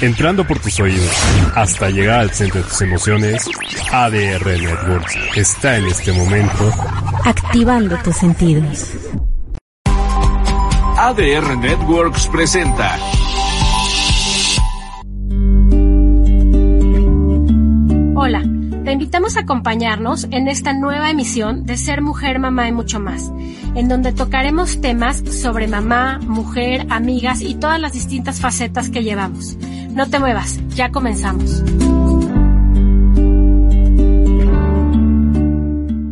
Entrando por tus oídos hasta llegar al centro de tus emociones, ADR Networks está en este momento activando tus sentidos. ADR Networks presenta Hola, te invitamos a acompañarnos en esta nueva emisión de Ser Mujer, Mamá y mucho más, en donde tocaremos temas sobre mamá, mujer, amigas y todas las distintas facetas que llevamos. No te muevas, ya comenzamos.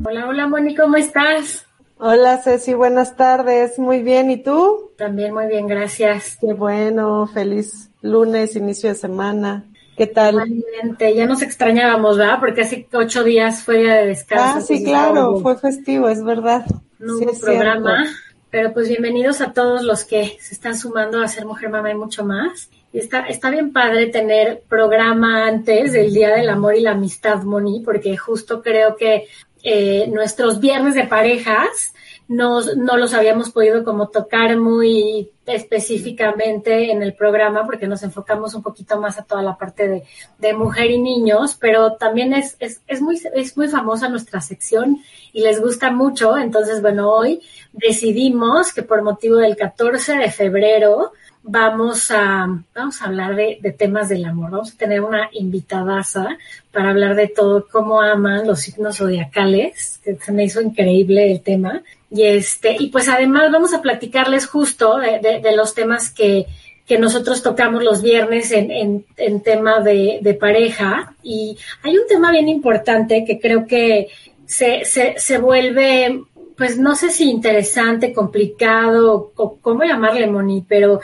Hola, hola Moni, ¿cómo estás? Hola Ceci, buenas tardes. Muy bien, ¿y tú? También muy bien, gracias. Qué bueno, feliz lunes, inicio de semana. ¿Qué tal? Igualmente, ya nos extrañábamos, ¿verdad? Porque hace ocho días fue día de descanso. Ah, sí, claro, fue festivo, es verdad. No hubo programa, pero pues bienvenidos a todos los que se están sumando a Ser Mujer Mamá y mucho más. Y está, está bien padre tener programa antes del Día del Amor y la Amistad, Moni, porque justo creo que eh, nuestros viernes de parejas no, no los habíamos podido como tocar muy específicamente en el programa porque nos enfocamos un poquito más a toda la parte de, de mujer y niños, pero también es, es, es, muy, es muy famosa nuestra sección y les gusta mucho. Entonces, bueno, hoy decidimos que por motivo del 14 de febrero vamos a, vamos a hablar de, temas del amor. Vamos a tener una invitadaza para hablar de todo, cómo aman los signos zodiacales, que se me hizo increíble el tema. Y este, y pues además vamos a platicarles justo de, los temas que, que nosotros tocamos los viernes en, en, en tema de, de, pareja. Y hay un tema bien importante que creo que se, se, se vuelve, pues no sé si interesante, complicado, o cómo llamarle, Moni, pero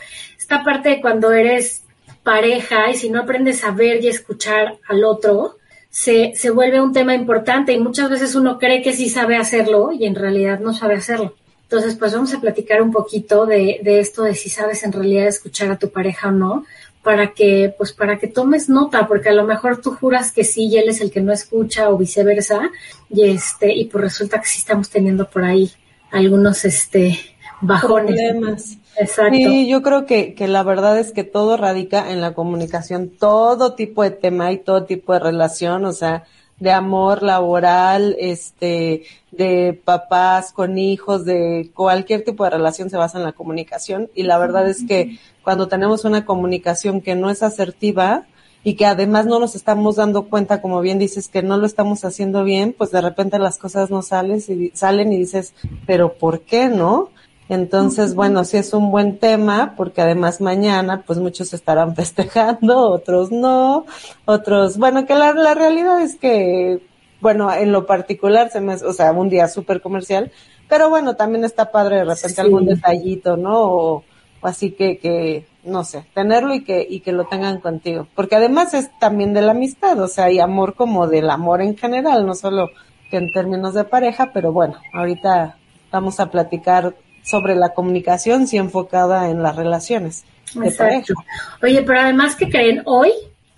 esta parte de cuando eres pareja y si no aprendes a ver y escuchar al otro, se, se vuelve un tema importante y muchas veces uno cree que sí sabe hacerlo y en realidad no sabe hacerlo. Entonces, pues vamos a platicar un poquito de, de esto de si sabes en realidad escuchar a tu pareja o no, para que, pues para que tomes nota, porque a lo mejor tú juras que sí y él es el que no escucha o viceversa, y este, y pues resulta que sí estamos teniendo por ahí algunos este bajones. Problemas. Exacto. Sí, yo creo que, que la verdad es que todo radica en la comunicación, todo tipo de tema y todo tipo de relación, o sea, de amor laboral, este, de papás con hijos, de cualquier tipo de relación se basa en la comunicación y la verdad es que cuando tenemos una comunicación que no es asertiva y que además no nos estamos dando cuenta, como bien dices, que no lo estamos haciendo bien, pues de repente las cosas no salen y salen y dices, pero ¿por qué no? Entonces, bueno, sí es un buen tema porque además mañana pues muchos estarán festejando, otros no, otros, bueno, que la, la realidad es que, bueno, en lo particular se me, o sea, un día súper comercial, pero bueno, también está padre de repente sí. algún detallito, ¿no? O, o, así que, que, no sé, tenerlo y que, y que lo tengan contigo. Porque además es también de la amistad, o sea, y amor como del amor en general, no solo que en términos de pareja, pero bueno, ahorita vamos a platicar sobre la comunicación, sí enfocada en las relaciones. Exacto. Oye, pero además que creen hoy,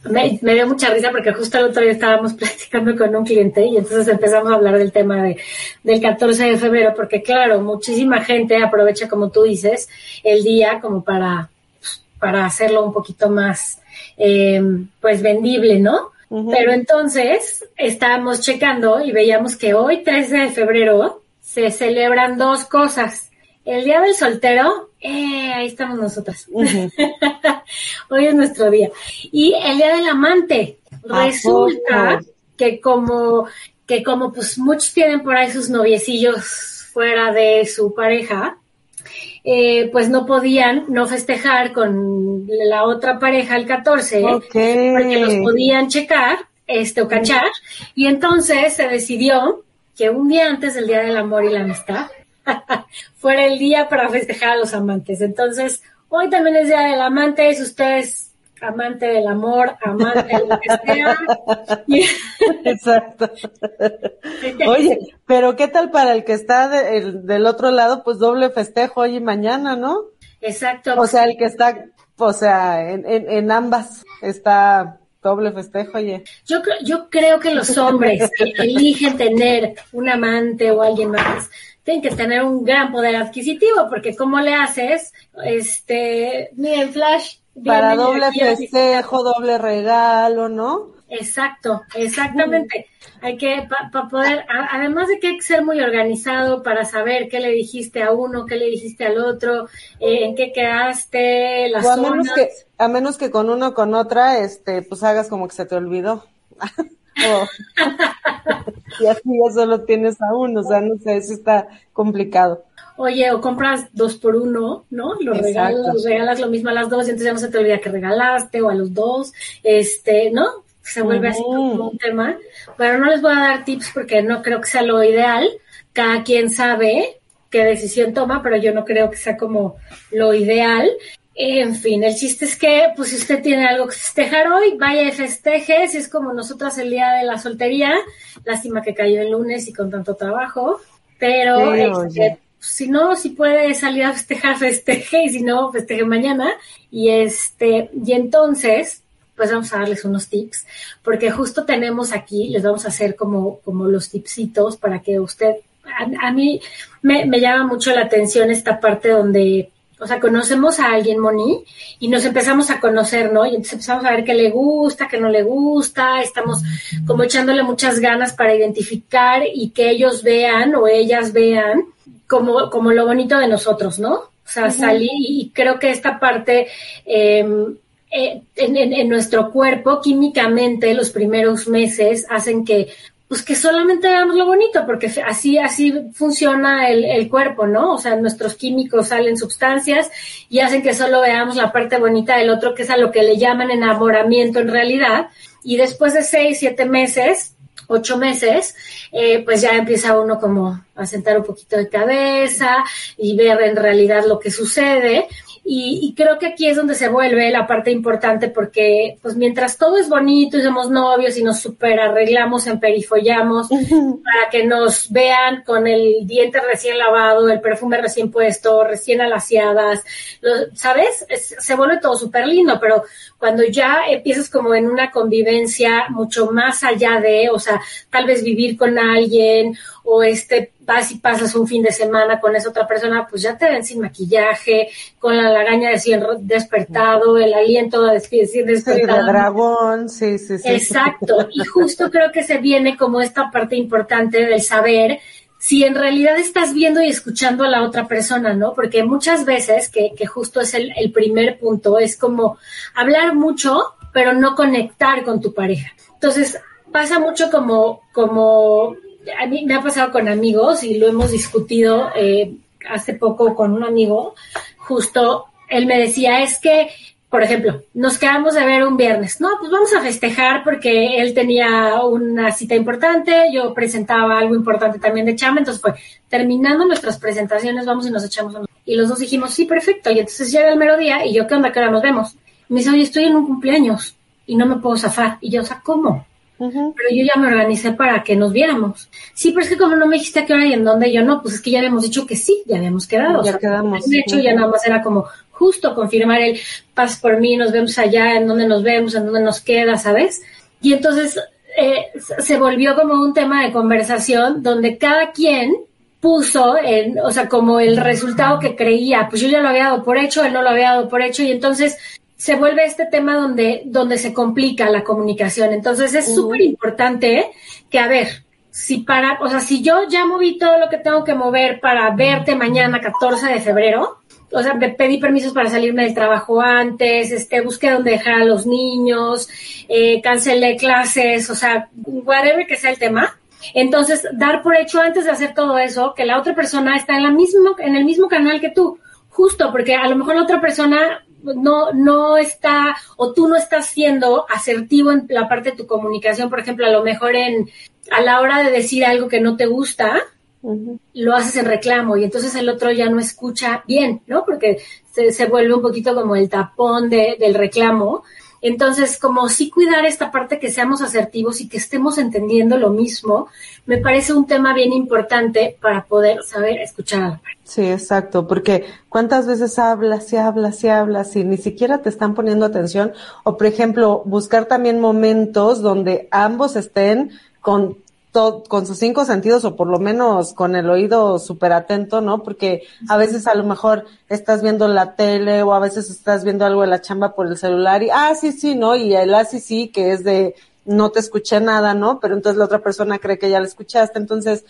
me, me, dio mucha risa porque justo el otro día estábamos platicando con un cliente y entonces empezamos a hablar del tema de, del 14 de febrero, porque claro, muchísima gente aprovecha, como tú dices, el día como para, para hacerlo un poquito más, eh, pues vendible, ¿no? Uh -huh. Pero entonces estábamos checando y veíamos que hoy, 13 de febrero, se celebran dos cosas. El día del soltero, eh, ahí estamos nosotras. Uh -huh. Hoy es nuestro día. Y el día del amante. Resulta que como, que como pues muchos tienen por ahí sus noviecillos fuera de su pareja, eh, pues no podían no festejar con la otra pareja el 14, okay. porque los podían checar, este, o cachar, y entonces se decidió que un día antes del Día del Amor y la Amistad, fuera el día para festejar a los amantes. Entonces, hoy también es Día del Amante, si ustedes amante del amor, amante de lo que sea. Exacto. Oye, pero ¿qué tal para el que está del otro lado? Pues doble festejo hoy y mañana, ¿no? Exacto. O sea, el que está, o sea, en, en, ambas está doble festejo, oye. Yo, yo creo que los hombres que eligen tener un amante o alguien más tienen que tener un gran poder adquisitivo, porque ¿cómo le haces? Este, miren, Flash. Para doble festejo, doble regalo, ¿no? Exacto, exactamente. Hay que, para poder, además de que hay que ser muy organizado para saber qué le dijiste a uno, qué le dijiste al otro, eh, en qué quedaste, las a Menos que, a menos que con uno o con otra, este, pues hagas como que se te olvidó. y así ya solo tienes a uno, o sea, no sé, eso está complicado. Oye, o compras dos por uno, ¿no? Los regalas, regalas lo mismo a las dos y entonces ya no se te olvida que regalaste o a los dos, este, ¿no? Se vuelve así como un tema. Pero no les voy a dar tips porque no creo que sea lo ideal. Cada quien sabe qué decisión toma, pero yo no creo que sea como lo ideal. En fin, el chiste es que, pues, si usted tiene algo que festejar hoy, vaya y festeje. Si es como nosotras el día de la soltería, lástima que cayó el lunes y con tanto trabajo. Pero, este, si no, si puede salir a festejar, festeje, y si no, festeje mañana. Y este, y entonces, pues vamos a darles unos tips, porque justo tenemos aquí, les vamos a hacer como, como los tipsitos para que usted, a, mí me, me llama mucho la atención esta parte donde o sea, conocemos a alguien, Moni, y nos empezamos a conocer, ¿no? Y entonces empezamos a ver qué le gusta, qué no le gusta, estamos como echándole muchas ganas para identificar y que ellos vean o ellas vean como, como lo bonito de nosotros, ¿no? O sea, salí y creo que esta parte em, eh, en, en, nuestro cuerpo, químicamente, los primeros meses hacen que pues que solamente veamos lo bonito, porque así, así funciona el, el, cuerpo, ¿no? O sea, nuestros químicos salen sustancias y hacen que solo veamos la parte bonita del otro, que es a lo que le llaman enamoramiento en realidad. Y después de seis, siete meses, ocho meses, eh, pues ya empieza uno como a sentar un poquito de cabeza y ver en realidad lo que sucede. Y, creo que aquí es donde se vuelve la parte importante porque, pues mientras todo es bonito y somos novios y nos super arreglamos, emperifollamos para que nos vean con el diente recién lavado, el perfume recién puesto, recién alaciadas, ¿sabes? se vuelve todo súper lindo, pero cuando ya empiezas como en una convivencia mucho más allá de, o sea, tal vez vivir con alguien o este vas y pasas un fin de semana con esa otra persona, pues ya te ven sin maquillaje, con la lagaña de despertado, el aliento de despertado. El dragón, sí, sí, sí. Exacto. Y justo creo que se viene como esta parte importante del saber si en realidad estás viendo y escuchando a la otra persona, ¿no? Porque muchas veces, que, que justo es el, el primer punto, es como hablar mucho, pero no conectar con tu pareja. Entonces, pasa mucho como, como a mí me ha pasado con amigos y lo hemos discutido eh, hace poco con un amigo, justo él me decía, es que, por ejemplo, nos quedamos de ver un viernes, no, pues vamos a festejar porque él tenía una cita importante, yo presentaba algo importante también de chama, entonces fue, terminando nuestras presentaciones, vamos y nos echamos un... Y los dos dijimos, sí, perfecto, y entonces llega el mero día y yo, ¿qué onda? ¿Qué hora nos vemos? me dice, oye, estoy en un cumpleaños y no me puedo zafar. Y yo, o sea, ¿cómo? Pero yo ya me organicé para que nos viéramos. Sí, pero es que como no me dijiste a qué hora y en dónde, yo no, pues es que ya habíamos dicho que sí, ya habíamos quedado. Ya quedamos. De hecho, ya nada más era como justo confirmar el pas por mí, nos vemos allá, en dónde nos vemos, en dónde nos queda, ¿sabes? Y entonces eh, se volvió como un tema de conversación donde cada quien puso, en, o sea, como el resultado que creía, pues yo ya lo había dado por hecho, él no lo había dado por hecho, y entonces se vuelve este tema donde, donde se complica la comunicación. Entonces es súper importante que, a ver, si para, o sea, si yo ya moví todo lo que tengo que mover para verte mañana 14 de febrero, o sea, me pedí permisos para salirme del trabajo antes, este, busqué dónde dejar a los niños, eh, cancelé clases, o sea, whatever que sea el tema. Entonces, dar por hecho antes de hacer todo eso, que la otra persona está en la mismo, en el mismo canal que tú. Justo, porque a lo mejor la otra persona no, no está, o tú no estás siendo asertivo en la parte de tu comunicación, por ejemplo, a lo mejor en, a la hora de decir algo que no te gusta, lo haces en reclamo y entonces el otro ya no escucha bien, ¿no? Porque se, se vuelve un poquito como el tapón de, del reclamo Entonces, como sí cuidar esta parte que seamos asertivos y que estemos entendiendo lo mismo, me parece un tema bien importante para poder saber escuchar. Sí, exacto, porque cuántas veces hablas y hablas y hablas y ni siquiera te están poniendo atención. O, por ejemplo, buscar también momentos donde ambos estén con con sus cinco sentidos o por lo menos con el oído súper atento, ¿no? Porque a veces a lo mejor estás viendo la tele o a veces estás viendo algo de la chamba por el celular y, ah, sí, sí, ¿no? Y el ah, sí, sí, que es de, no te escuché nada, ¿no? Pero entonces la otra persona cree que ya la escuchaste. Entonces,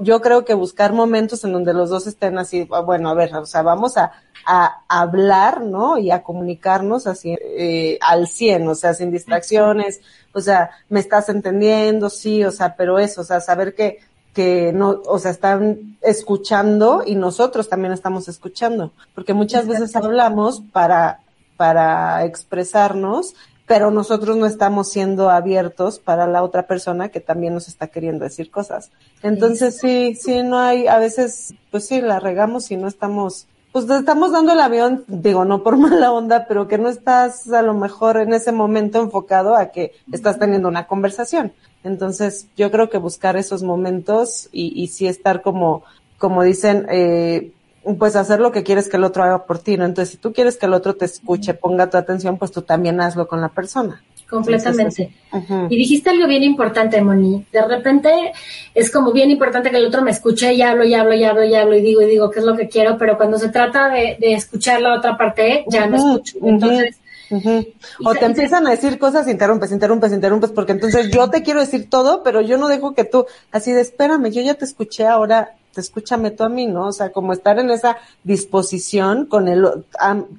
yo creo que buscar momentos en donde los dos estén así, ah, bueno, a ver, o sea, vamos a, a hablar, ¿no? Y a comunicarnos así eh, al 100, o sea, sin distracciones, o sea, me estás entendiendo, sí, o sea, pero eso, o sea, saber que, que no, o sea, están escuchando y nosotros también estamos escuchando, porque muchas veces hablamos para, para expresarnos, pero nosotros no estamos siendo abiertos para la otra persona que también nos está queriendo decir cosas. Entonces sí, sí, no hay, a veces, pues sí, la regamos y no estamos pues te estamos dando el avión, digo, no por mala onda, pero que no estás a lo mejor en ese momento enfocado a que estás teniendo una conversación. Entonces, yo creo que buscar esos momentos y, y sí estar como, como dicen, eh, pues hacer lo que quieres que el otro haga por ti, ¿no? Entonces, si tú quieres que el otro te escuche, ponga tu atención, pues tú también hazlo con la persona. Completamente. Y dijiste algo bien importante, Moni. De repente es como bien importante que el otro me escuche y hablo y hablo y hablo y hablo y digo y digo qué es lo que quiero, pero cuando se trata de, escuchar la otra parte, ya no escucho. Entonces, O te empiezan a decir cosas, interrumpes, interrumpes, interrumpes, porque entonces yo te quiero decir todo, pero yo no dejo que tú, así de espérame, yo ya te escuché, ahora escúchame tú a mí, ¿no? O sea, como estar en esa disposición con el,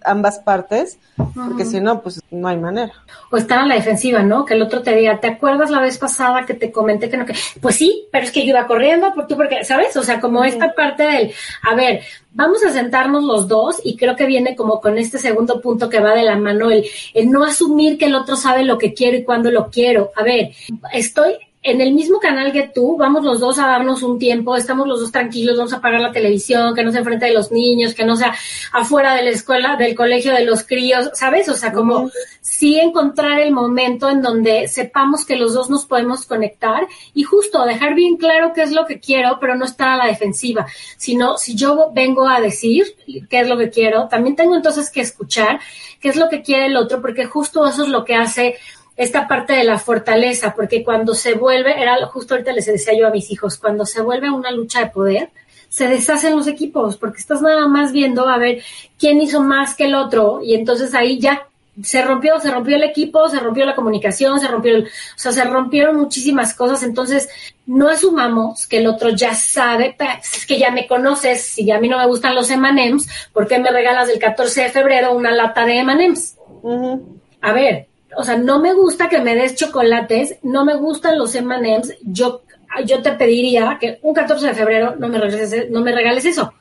ambas partes, porque si no, pues no hay manera. O estar a la defensiva, ¿no? Que el otro te diga, ¿te acuerdas la vez pasada que te comenté que no? Que... Pues sí, pero es que yo iba corriendo por tú, porque, ¿sabes? O sea, como esta parte del, a ver, vamos a sentarnos los dos y creo que viene como con este segundo punto que va de la mano, el, el no asumir que el otro sabe lo que quiero y cuándo lo quiero. A ver, estoy en el mismo canal que tú, vamos los dos a darnos un tiempo, estamos los dos tranquilos, vamos a apagar la televisión, que no se enfrente de los niños, que no sea afuera de la escuela, del colegio de los críos, ¿sabes? O sea, como sí encontrar el momento en donde sepamos que los dos nos podemos conectar y justo dejar bien claro qué es lo que quiero, pero no estar a la defensiva, sino si yo vengo a decir qué es lo que quiero, también tengo entonces que escuchar qué es lo que quiere el otro, porque justo eso es lo que hace esta parte de la fortaleza, porque cuando se vuelve, era justo ahorita les decía yo a mis hijos, cuando se vuelve una lucha de poder, se deshacen los equipos, porque estás nada más viendo a ver quién hizo más que el otro, y entonces ahí ya se rompió, se rompió el equipo, se rompió la comunicación, se rompió, el, o sea, se rompieron muchísimas cosas, entonces no asumamos que el otro ya sabe, es que ya me conoces, si a mí no me gustan los M&M's, ¿por qué me regalas el 14 de febrero una lata de M&M's? A ver, o sea, no me gusta que me des chocolates, no me gustan los M&M's, yo, yo te pediría que un 14 de febrero no me regales, no me regales eso.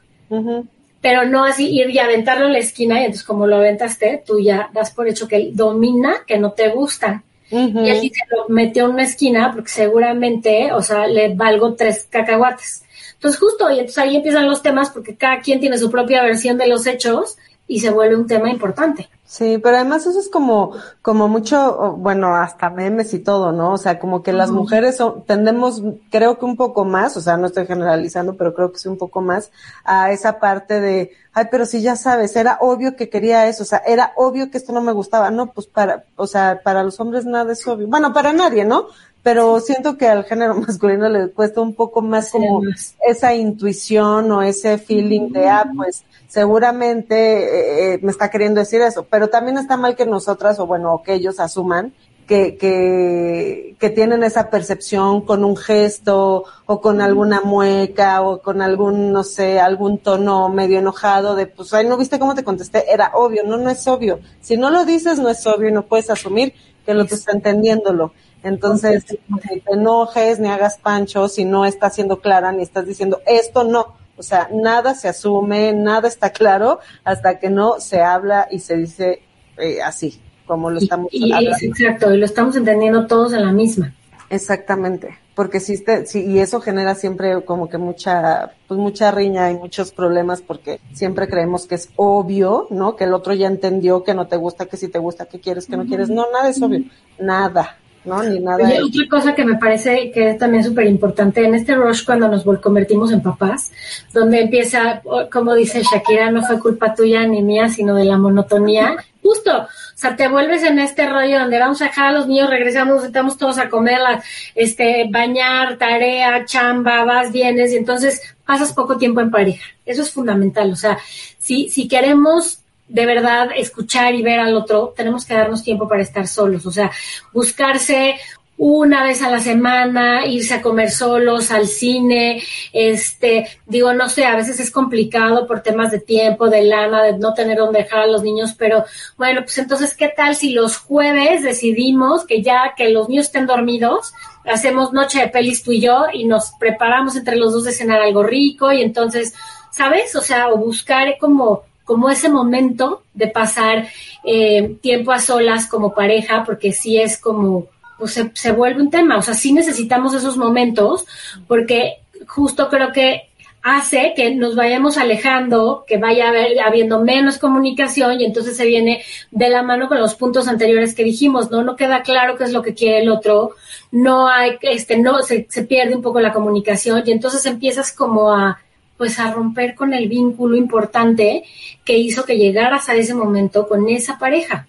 Pero no así ir y aventarlo en la esquina y entonces como lo aventaste, tú ya das por hecho que él domina que no te gustan. Y así se lo metió en una esquina porque seguramente, o sea, le valgo tres cacahuates. Entonces justo, y entonces ahí empiezan los temas porque cada quien tiene su propia versión de los hechos y se vuelve un tema importante. Sí, pero además eso es como, como mucho, bueno, hasta memes y todo, ¿no? O sea, como que las mujeres son, tendemos, creo que un poco más, o sea, no estoy generalizando, pero creo que sí un poco más a esa parte de, ay, pero si ya sabes, era obvio que quería eso, o sea, era obvio que esto no me gustaba, no, pues para, o sea, para los hombres nada es obvio, bueno, para nadie, ¿no? Pero siento que al género masculino le cuesta un poco más como esa intuición o ese feeling de, ah, pues, seguramente eh, eh, me está queriendo decir eso, pero también está mal que nosotras, o bueno, que ellos asuman que, que, que tienen esa percepción con un gesto o con alguna mueca o con algún, no sé, algún tono medio enojado de, pues, ay, no viste cómo te contesté, era obvio, no, no es obvio. Si no lo dices, no es obvio y no puedes asumir que el otro está entendiéndolo. Entonces, ni te enojes, ni hagas pancho si no estás siendo clara, ni estás diciendo, esto no o sea, nada se asume, nada está claro hasta que no se habla y se dice eh, así, como lo estamos y, Exacto, y lo estamos entendiendo todos en la misma. Exactamente, porque si, te, si y eso genera siempre como que mucha, pues mucha riña y muchos problemas porque siempre creemos que es obvio, ¿no? Que el otro ya entendió que no te gusta, que si te gusta, que quieres, que no quieres. No, nada es obvio, nada. ¿No? Ni nada. Y otra cosa que me parece que es también súper importante en este rush cuando nos convertimos en papás, donde empieza, como dice Shakira, no fue culpa tuya ni mía, sino de la monotonía. Justo, o sea, te vuelves en este rollo donde vamos a dejar a los niños, regresamos, estamos todos a comer, este, bañar, tarea, chamba, vas, vienes, y entonces pasas poco tiempo en pareja. Eso es fundamental. O sea, si, si queremos de verdad escuchar y ver al otro, tenemos que darnos tiempo para estar solos, o sea, buscarse una vez a la semana, irse a comer solos, al cine, este, digo, no sé, a veces es complicado por temas de tiempo, de lana, de no tener donde dejar a los niños, pero bueno, pues entonces, ¿qué tal si los jueves decidimos que ya que los niños estén dormidos, hacemos noche de pelis tú y yo y nos preparamos entre los dos de cenar algo rico y entonces, ¿sabes? O sea, o buscar como como ese momento de pasar eh, tiempo a solas como pareja, porque sí es como, pues se, se, vuelve un tema, o sea, sí necesitamos esos momentos, porque justo creo que hace que nos vayamos alejando, que vaya habiendo menos comunicación y entonces se viene de la mano con los puntos anteriores que dijimos, ¿no? No queda claro qué es lo que quiere el otro, no hay, este, no, se, se pierde un poco la comunicación y entonces empiezas como a, pues a romper con el vínculo importante que hizo que llegaras a ese momento con esa pareja.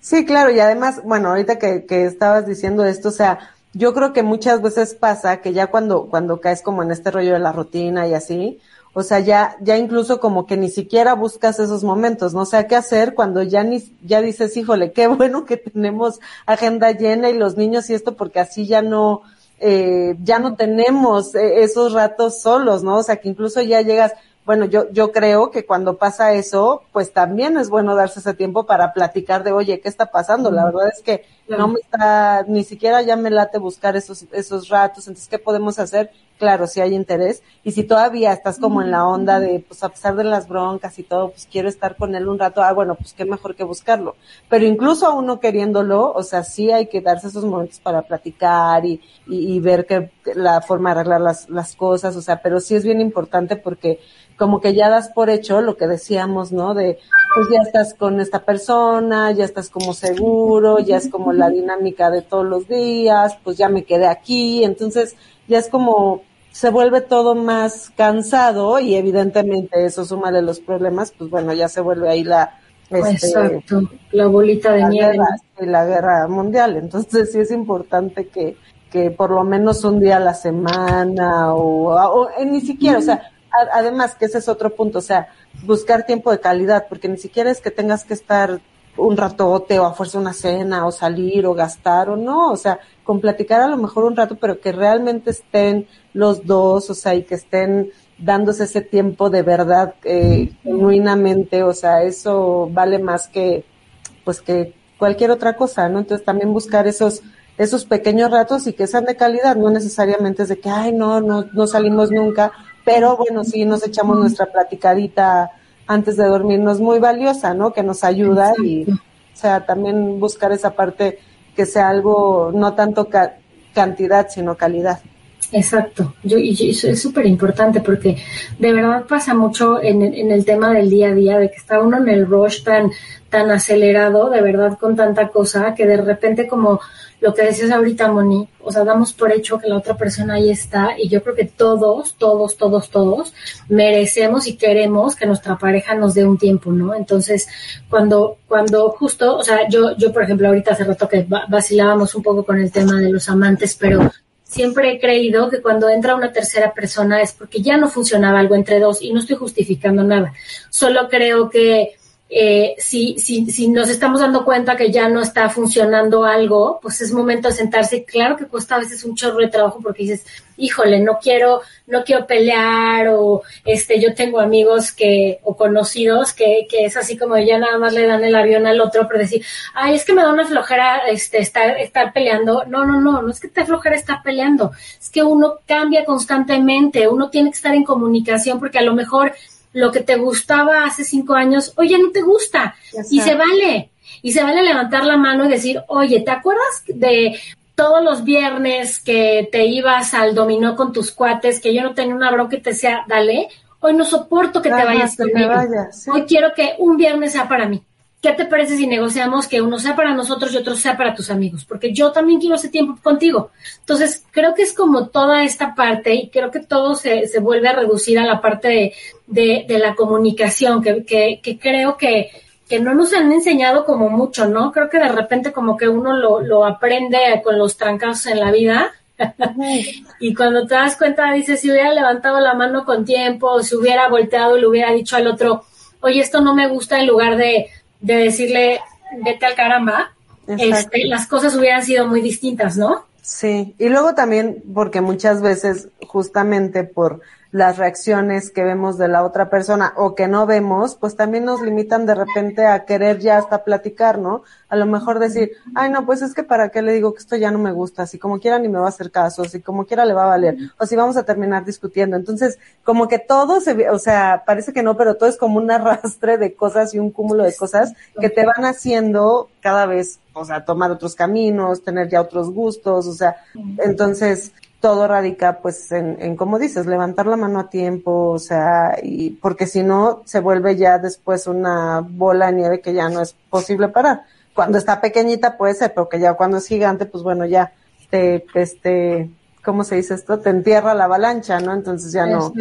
Sí, claro, y además, bueno, ahorita que, que estabas diciendo esto, o sea, yo creo que muchas veces pasa que ya cuando, cuando caes como en este rollo de la rutina y así, o sea, ya, ya incluso como que ni siquiera buscas esos momentos, no sé qué hacer cuando ya ni, ya dices, híjole, qué bueno que tenemos agenda llena y los niños y esto, porque así ya no, eh, ya no tenemos eh, esos ratos solos, ¿no? O sea, que incluso ya llegas, bueno, yo, yo creo que cuando pasa eso, pues también es bueno darse ese tiempo para platicar de, oye, ¿qué está pasando? La verdad es que no me está, ni siquiera ya me late buscar esos, esos ratos, entonces, ¿qué podemos hacer? Claro, si hay interés, y si todavía estás como en la onda de, pues a pesar de las broncas y todo, pues quiero estar con él un rato, ah, bueno, pues qué mejor que buscarlo. Pero incluso a uno queriéndolo, o sea, sí hay que darse esos momentos para platicar y, y, y ver que la forma de arreglar las, las cosas, o sea, pero sí es bien importante porque como que ya das por hecho lo que decíamos, ¿no? De, pues ya estás con esta persona, ya estás como seguro, ya es como la dinámica de todos los días, pues ya me quedé aquí, entonces ya es como se vuelve todo más cansado y evidentemente eso suma de los problemas, pues bueno, ya se vuelve ahí la este, Exacto, la bolita de nieve. y la guerra mundial. Entonces sí es importante que, que por lo menos un día a la semana o, o, ni siquiera, o sea, además que ese es otro punto, o sea, buscar tiempo de calidad, porque ni siquiera es que tengas que estar un ratote o a fuerza una cena o salir o gastar o no, o sea, con platicar a lo mejor un rato, pero que realmente estén los dos, o sea, y que estén dándose ese tiempo de verdad, eh, genuinamente, o sea, eso vale más que, pues que cualquier otra cosa, ¿no? Entonces también buscar esos, esos pequeños ratos y que sean de calidad, no necesariamente es de que, ay, no, no, no salimos nunca, pero bueno, sí nos echamos nuestra platicadita antes de dormirnos muy valiosa, ¿no? Que nos ayuda y, o sea, también buscar esa parte que sea algo, no tanto cantidad, sino calidad. Exacto, yo, y eso es súper importante porque de verdad pasa mucho en, en, el tema del día a día, de que está uno en el rush tan, tan acelerado, de verdad con tanta cosa, que de repente como lo que decías ahorita, Moni, o sea, damos por hecho que la otra persona ahí está y yo creo que todos, todos, todos, todos merecemos y queremos que nuestra pareja nos dé un tiempo, ¿no? Entonces, cuando, cuando justo, o sea, yo, yo por ejemplo, ahorita hace rato que vacilábamos un poco con el tema de los amantes, pero siempre he creído que cuando entra una tercera persona es porque ya no funcionaba algo entre dos y no estoy justificando nada. Solo creo que eh, si, si, si nos estamos dando cuenta que ya no está funcionando algo, pues es momento de sentarse. Claro que cuesta a veces un chorro de trabajo porque dices, híjole, no quiero, no quiero pelear o este, yo tengo amigos que, o conocidos que, que es así como ya nada más le dan el avión al otro, pero decir, ay, es que me da una flojera, este, estar, estar peleando. No, no, no, no es que te flojera estar peleando. Es que uno cambia constantemente, uno tiene que estar en comunicación porque a lo mejor lo que te gustaba hace cinco años, oye, no te gusta. Y se vale. Y se vale levantar la mano y decir, oye, ¿te acuerdas de todos los viernes que te ibas al dominó con tus cuates, que yo no tenía una bronca y te decía, dale, hoy no soporto que te vayas conmigo. Hoy quiero que un viernes sea para mí. ¿Qué te parece si negociamos que uno sea para nosotros y otro sea para tus amigos? Porque yo también quiero ese tiempo contigo. Entonces, creo que es como toda esta parte y creo que todo se, se vuelve a reducir a la parte de, de, la comunicación, que, que, que creo que, que no nos han enseñado como mucho, ¿no? Creo que de repente como que uno lo, lo aprende con los trancados en la vida. y cuando te das cuenta, dices, si hubiera levantado la mano con tiempo, o si hubiera volteado y le hubiera dicho al otro, oye, esto no me gusta, en lugar de, de decirle, vete al caramba, este, las cosas hubieran sido muy distintas, ¿no? Sí, y luego también porque muchas veces justamente por las reacciones que vemos de la otra persona o que no vemos, pues también nos limitan de repente a querer ya hasta platicar, ¿no? A lo mejor decir, ay no, pues es que para qué le digo que esto ya no me gusta, si como quiera ni me va a hacer caso, si como quiera le va a valer, o si vamos a terminar discutiendo. Entonces, como que todo se, o sea, parece que no, pero todo es como un arrastre de cosas y un cúmulo de cosas que te van haciendo cada vez, o sea, tomar otros caminos, tener ya otros gustos, o sea, entonces, todo radica pues en, en, como dices, levantar la mano a tiempo, o sea, y porque si no se vuelve ya después una bola de nieve que ya no es posible parar. Cuando está pequeñita puede ser, pero que ya cuando es gigante, pues bueno, ya te, este, ¿cómo se dice esto? Te entierra la avalancha, ¿no? Entonces ya no.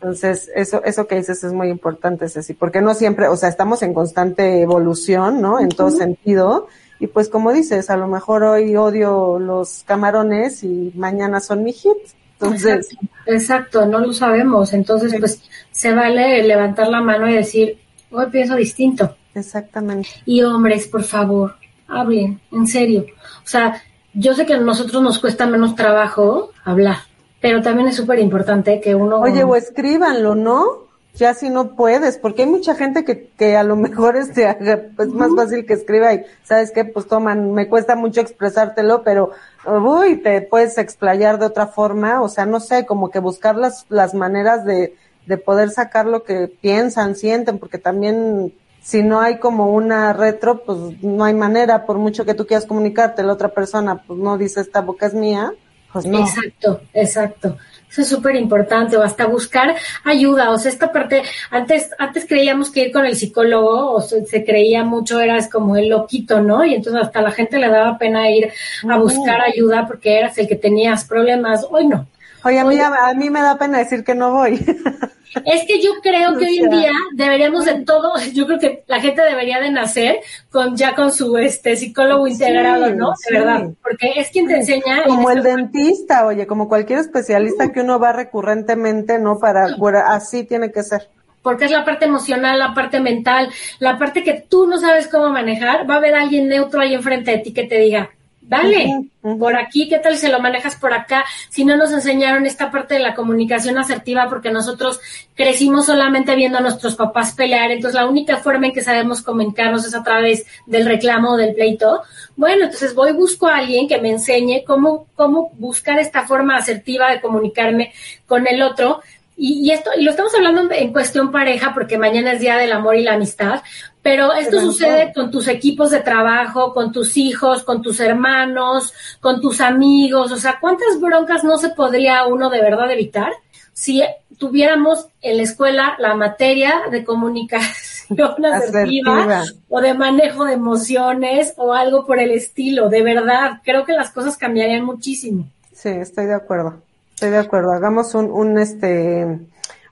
Entonces, eso, eso que dices es muy importante, Ceci, porque no siempre, o sea, estamos en constante evolución, ¿no? En todo sentido, y pues como dices, a lo mejor hoy odio los camarones y mañana son mi hit. Entonces, exacto, no lo sabemos. Entonces, pues se vale levantar la mano y decir, hoy pienso distinto. Exactamente. Y hombres, por favor, hablen, en serio. O sea, yo sé que a nosotros nos cuesta menos trabajo hablar, pero también es súper importante que uno... Oye, o escríbanlo, ¿no? Ya si no puedes, porque hay mucha gente que, que a lo mejor este, es pues, más fácil que escriba y, ¿sabes qué? Pues toman, me cuesta mucho expresártelo, pero, uy, te puedes explayar de otra forma, o sea, no sé, como que buscar las, las maneras de, de poder sacar lo que piensan, sienten, porque también si no hay como una retro, pues no hay manera, por mucho que tú quieras comunicarte, la otra persona pues no dice esta boca es mía, pues no. Exacto, exacto. Eso es súper importante, o hasta buscar ayuda. O sea, esta parte, antes, antes creíamos que ir con el psicólogo, o se, creía mucho, eras como el loquito, ¿no? Y entonces hasta la gente le daba pena ir a buscar ayuda porque eras el que tenías problemas. Hoy no. Oye, a mí, a mí me da pena decir que no voy. Es que yo creo que hoy en día deberíamos de todo, yo creo que la gente debería de nacer con ya con su este psicólogo integrado, ¿no? De verdad, porque es quien te enseña. Como el dentista, oye, como cualquier especialista que uno va recurrentemente, ¿no? Para, así tiene que ser porque es la parte emocional, la parte mental, la parte que tú no sabes cómo manejar, va a haber alguien neutro ahí enfrente de ti que te diga, dale, por aquí, ¿qué tal si lo manejas por acá? Si no nos enseñaron esta parte de la comunicación asertiva porque nosotros crecimos solamente viendo a nuestros papás pelear, entonces la única forma en que sabemos comunicarnos es a través del reclamo o del pleito. Bueno, entonces voy busco a alguien que me enseñe cómo, cómo buscar esta forma asertiva de comunicarme con el otro, y, esto, y lo estamos hablando en cuestión pareja porque mañana es Día del Amor y la Amistad, pero esto sucede con tus equipos de trabajo, con tus hijos, con tus hermanos, con tus amigos. O sea, ¿cuántas broncas no se podría uno de verdad evitar si tuviéramos en la escuela la materia de comunicación asertiva o de manejo de emociones o algo por el estilo? De verdad, creo que las cosas cambiarían muchísimo. Sí, estoy de acuerdo. Estoy de acuerdo. Hagamos un, un este,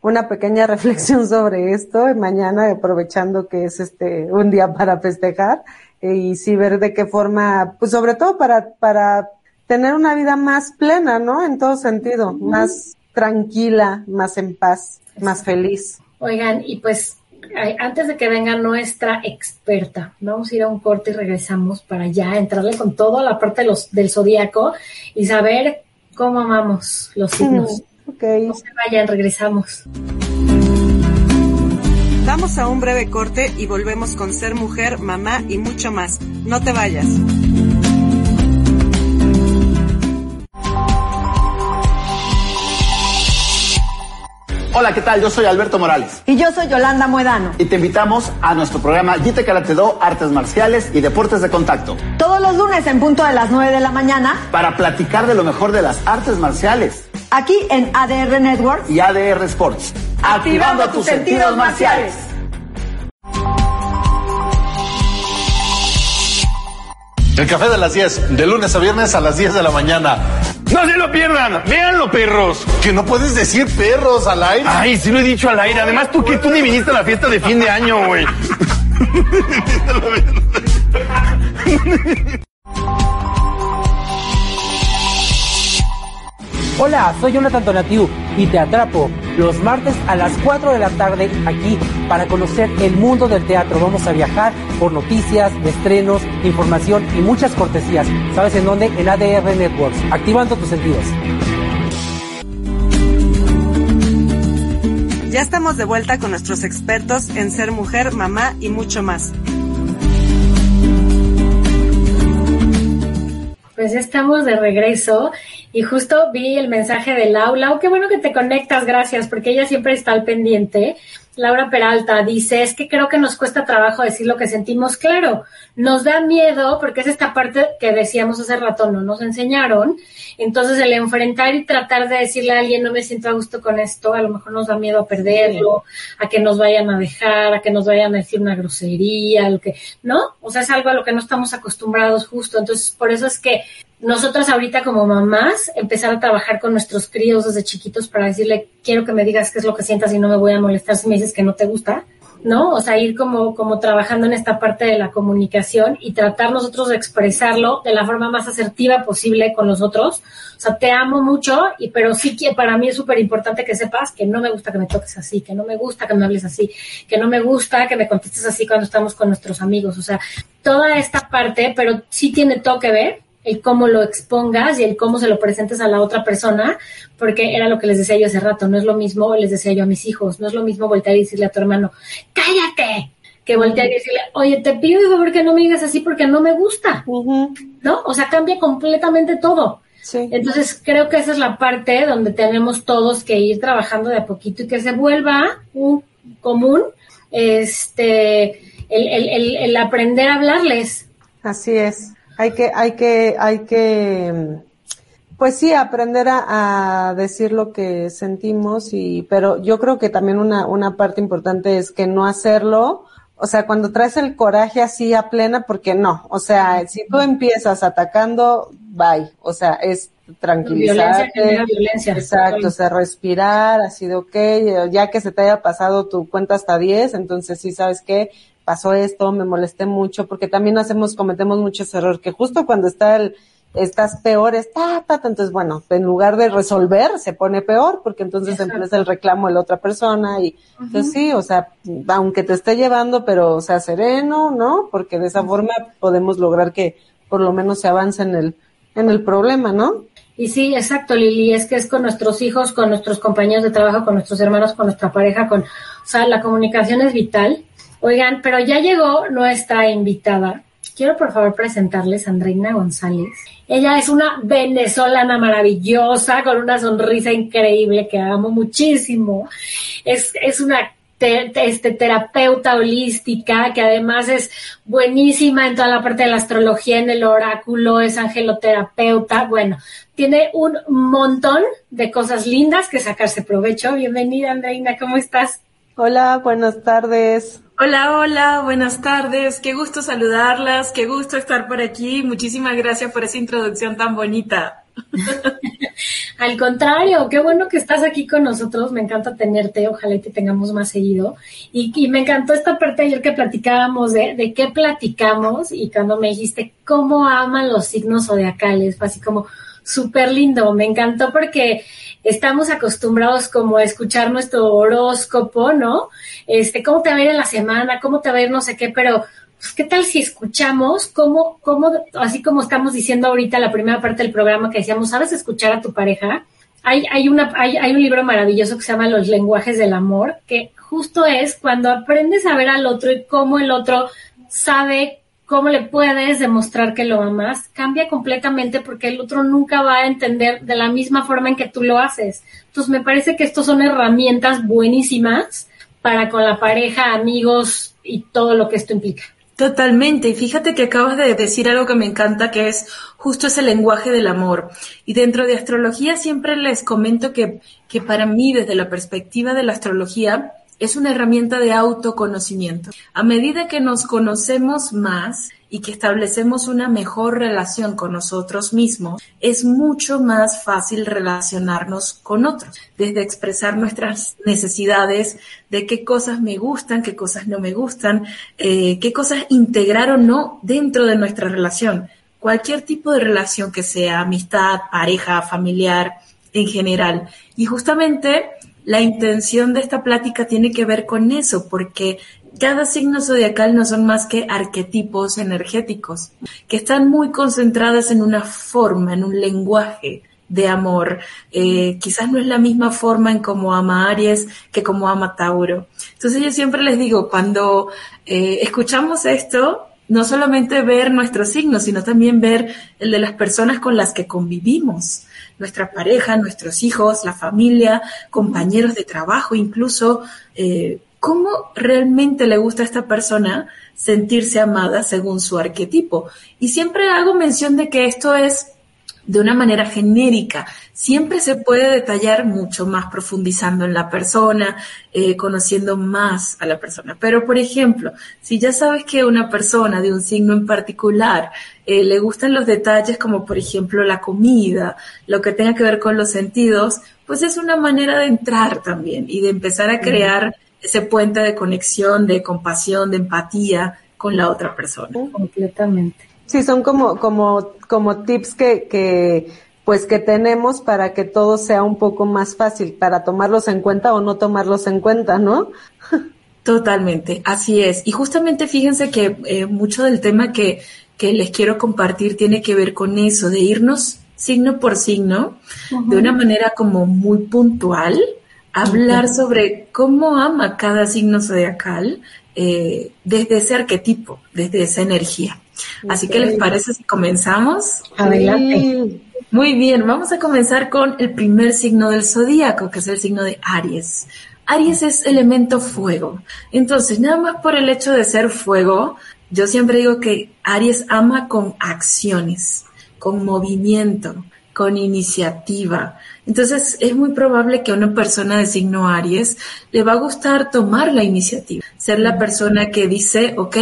una pequeña reflexión sobre esto mañana, aprovechando que es este, un día para festejar eh, y sí ver de qué forma, pues sobre todo para, para tener una vida más plena, ¿no? En todo sentido, más tranquila, más en paz, más feliz. Oigan, y pues antes de que venga nuestra experta, vamos a ir a un corte y regresamos para ya entrarle con todo a la parte de los, del zodíaco y saber cómo amamos los signos. No se vayan, regresamos. Vamos a un breve corte y volvemos con ser mujer, mamá y mucho más. No te vayas. Hola, ¿qué tal? Yo soy Alberto Morales. Y yo soy Yolanda Muedano. Y te invitamos a nuestro programa Jite Karate Do, Artes Marciales y Deportes de Contacto. Todos los lunes en punto de las 9 de la mañana. Para platicar de lo mejor de las artes marciales. Aquí en ADR Networks. Y ADR Sports. Activando, tus sentidos marciales. El café de las 10, de lunes a viernes a las 10 de la mañana. No se lo pierdan, véanlo, perros. Que no puedes decir perros al aire. Ay, sí lo he dicho al aire. Además, tú que tú ni viniste a la fiesta de fin de año, güey. Hola, soy Jonathan Tonatiu y te atrapo los martes a las 4 de la tarde aquí para conocer el mundo del teatro. Vamos a viajar por noticias, estrenos, información y muchas cortesías. ¿Sabes en dónde? En ADR Networks, activando tus sentidos. Ya estamos de vuelta con nuestros expertos en ser mujer, mamá y mucho más. Pues ya estamos de regreso y justo vi el mensaje de Lau. Lau, qué bueno que te conectas, gracias, porque ella siempre está al pendiente. Laura Peralta dice, es que creo que nos cuesta trabajo decir lo que sentimos claro. Nos da miedo porque es esta parte que decíamos hace rato, no nos enseñaron. Entonces el enfrentar y tratar de decirle a alguien, no me siento a gusto con esto, a lo mejor nos da miedo a perderlo, a que nos vayan a dejar, a que nos vayan a decir una grosería, lo que, ¿no? O sea, es algo a lo que no estamos acostumbrados justo. Entonces, por eso es que nosotras ahorita como mamás empezar a trabajar con nuestros críos desde chiquitos para decirle, quiero que me digas qué es lo que sientas y no me voy a molestar si me dices que no te gusta, ¿no? O sea, ir como, como trabajando en esta parte de la comunicación y tratar nosotros de expresarlo de la forma más asertiva posible con los otros. O sea, te amo mucho, y, pero sí que para mí es súper importante que sepas que no me gusta que me toques así, que no me gusta que me hables así, que no me gusta que me contestes así cuando estamos con nuestros amigos. O sea, toda esta parte, pero sí tiene todo que ver el cómo lo expongas y el cómo se lo presentes a la otra persona, porque era lo que les decía yo hace rato, no es lo mismo, les decía yo a mis hijos, no es lo mismo voltear y decirle a tu hermano, cállate, que voltear y decirle, oye, te pido por favor que no me digas así porque no me gusta, ¿no? O sea, cambia completamente todo. Entonces creo que esa es la parte donde tenemos todos que ir trabajando de a poquito y que se vuelva un común este el, el, el aprender a hablarles. Así es hay que, hay que, hay que, pues sí, aprender a, decir lo que sentimos y, pero yo creo que también una, una parte importante es que no hacerlo, o sea, cuando traes el coraje así a plena, porque no, o sea, si tú empiezas atacando, bye, o sea, es tranquilizarte, violencia, violencia, exacto, o sea, respirar, así de ok, ya que se te haya pasado tu cuenta hasta 10, entonces sí sabes que pasó esto, me molesté mucho, porque también hacemos, cometemos muchos errores, que justo cuando está el, estás peor, está, entonces bueno, en lugar de resolver, se pone peor, porque entonces empieza el reclamo de la otra persona y, entonces sí, o sea, aunque te esté llevando, pero, o sea, sereno, ¿no? Porque de esa forma podemos lograr que por lo menos se avance en el, en el problema, ¿no? Y sí, exacto, Lili, es que es con nuestros hijos, con nuestros compañeros de trabajo, con nuestros hermanos, con nuestra pareja, con, o sea, la comunicación es vital Oigan, pero ya llegó nuestra invitada. Quiero por favor presentarles a Andreina González. Ella es una venezolana maravillosa, con una sonrisa increíble que amo muchísimo. Es, es una este, terapeuta holística que además es buenísima en toda la parte de la astrología, en el oráculo, es angeloterapeuta. Bueno, tiene un montón de cosas lindas que sacarse provecho. Bienvenida, Andreina, ¿cómo estás? Hola, buenas tardes. Hola, hola, buenas tardes. Qué gusto saludarlas, qué gusto estar por aquí. Muchísimas gracias por esa introducción tan bonita. Al contrario, qué bueno que estás aquí con nosotros. Me encanta tenerte. Ojalá te tengamos más seguido. Y, me encantó esta parte ayer que platicábamos de, de qué platicamos y cuando me dijiste cómo aman los signos zodiacales, fue así como súper lindo. Me encantó porque estamos acostumbrados como a escuchar nuestro horóscopo, ¿no? Este, cómo te va a ir en la semana, cómo te va a ir no sé qué, pero pues, ¿qué tal si escuchamos cómo, cómo, así como estamos diciendo ahorita la primera parte del programa que decíamos, ¿sabes escuchar a tu pareja? Hay, hay, una, hay, hay un libro maravilloso que se llama Los lenguajes del amor, que justo es cuando aprendes a ver al otro y cómo el otro sabe cómo le puedes demostrar que lo amas, cambia completamente porque el otro nunca va a entender de la misma forma en que tú lo haces. Entonces me parece que estos son herramientas buenísimas para con la pareja, amigos y todo lo que esto implica. Totalmente. Y fíjate que acabas de decir algo que me encanta, que es justo ese lenguaje del amor. Y dentro de astrología siempre les comento que, que para mí, desde la perspectiva de la astrología, es una herramienta de autoconocimiento. A medida que nos conocemos más y que establecemos una mejor relación con nosotros mismos, es mucho más fácil relacionarnos con otros, desde expresar nuestras necesidades, de qué cosas me gustan, qué cosas no me gustan, eh, qué cosas integrar o no dentro de nuestra relación. Cualquier tipo de relación que sea, amistad, pareja, familiar, en general. Y justamente la intención de esta plática tiene que ver con eso, porque cada signo zodiacal no son más que arquetipos energéticos, que están muy concentradas en una forma, en un lenguaje de amor. Eh, quizás no es la misma forma en cómo ama Aries que como ama Tauro. Entonces yo siempre les digo, cuando eh, escuchamos esto, no solamente ver nuestro signo, sino también ver el de las personas con las que convivimos nuestra pareja, nuestros hijos, la familia, compañeros de trabajo, incluso eh, cómo realmente le gusta a esta persona sentirse amada según su arquetipo. Y siempre hago mención de que esto es de una manera genérica. Siempre se puede detallar mucho más profundizando en la persona, eh, conociendo más a la persona. Pero, por ejemplo, si ya sabes que una persona de un signo en particular eh, le gustan los detalles como, por ejemplo, la comida, lo que tenga que ver con los sentidos, pues es una manera de entrar también y de empezar a crear ese puente de conexión, de compasión, de empatía con la otra persona. Completamente. Sí, son como, como, como tips que, que, pues que tenemos para que todo sea un poco más fácil, para tomarlos en cuenta o no tomarlos en cuenta, ¿no? Totalmente, así es. Y justamente fíjense que eh, mucho del tema que, que les quiero compartir tiene que ver con eso, de irnos signo por signo, de una manera como muy puntual, hablar sobre cómo ama cada signo zodiacal eh, desde ese arquetipo, desde esa energía. Así que les parece si comenzamos. Adelante. Muy bien, vamos a comenzar con el primer signo del zodíaco, que es el signo de Aries. Aries es elemento fuego. Entonces, nada más por el hecho de ser fuego, yo siempre digo que Aries ama con acciones, con movimiento, con iniciativa. Entonces es muy probable que a una persona de signo Aries le va a gustar tomar la iniciativa, ser la persona que dice, ok,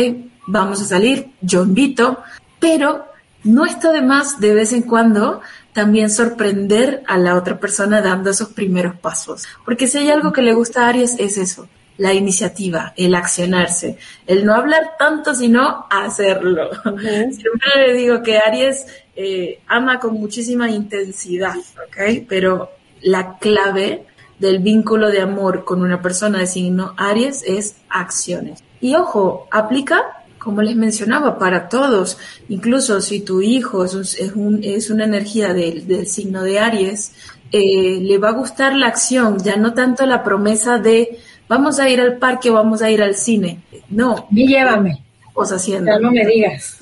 vamos a salir, yo invito, pero no está de más de vez en cuando también sorprender a la otra persona dando esos primeros pasos. Porque si hay algo que le gusta a Aries es eso, la iniciativa, el accionarse, el no hablar tanto, sino hacerlo. Siempre le digo que Aries eh, ama con muchísima intensidad, ¿ok? Pero la clave del vínculo de amor con una persona de signo Aries es acciones. Y ojo, aplica como les mencionaba, para todos, incluso si tu hijo es, un, es, una energía del, signo de Aries, eh, le va a gustar la acción, ya no tanto la promesa de vamos a ir al parque o vamos a ir al cine. No. Y llévame. Pues haciendo. Ya no me digas.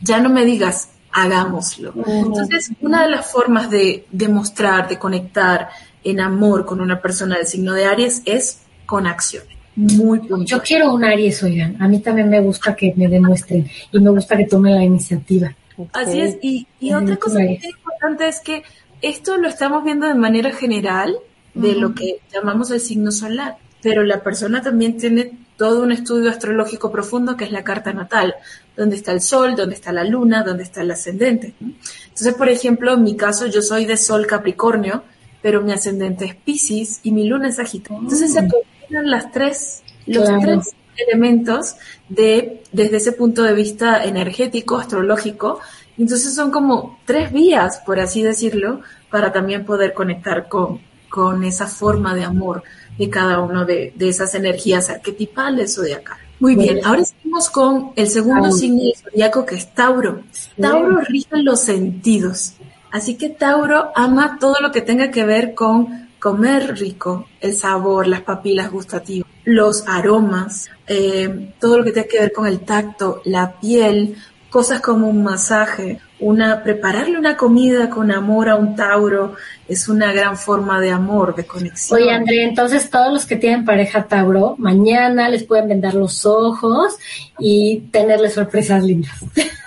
Ya no me digas, hagámoslo. Entonces, una de las formas de demostrar, de conectar en amor con una persona del signo de Aries es con acciones muy Yo quiero un Aries, oigan. A mí también me gusta que me demuestren y me gusta que tomen la iniciativa. Así es. Y, otra cosa muy importante es que esto lo estamos viendo de manera general de lo que llamamos el signo solar, pero la persona también tiene todo un estudio astrológico profundo que es la carta natal, donde está el sol, donde está la luna, donde está el ascendente. Entonces, por ejemplo, en mi caso yo soy de sol Capricornio, pero mi ascendente es Pisces y mi luna es Sagitario. Entonces se las tres, los tres elementos de, desde ese punto de vista energético, astrológico. Entonces son como tres vías, por así decirlo, para también poder conectar con, con esa forma de amor de cada uno de, esas energías arquetipales o de acá. Muy bien, ahora seguimos con el segundo signo zodiaco que es Tauro. Tauro rige los sentidos. Así que Tauro ama todo lo que tenga que ver con comer rico, el sabor, las papilas gustativas. los aromas, eh, todo lo que tiene que ver con el tacto, la piel, cosas como un masaje, una prepararle una comida con amor a un Tauro es una gran forma de amor, de conexión. Oye, André, entonces todos los que tienen pareja Tauro, mañana les pueden vendar los ojos y tenerles sorpresas lindas.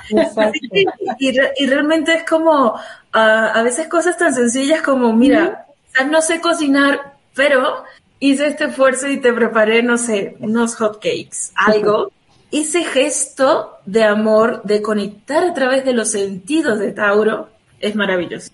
y, realmente es como a veces cosas tan sencillas como, mira, no sé cocinar, pero hice este esfuerzo y te preparé, no sé, unos hot cakes, algo. Ese gesto de amor, de conectar a través de los sentidos de Tauro, es maravilloso.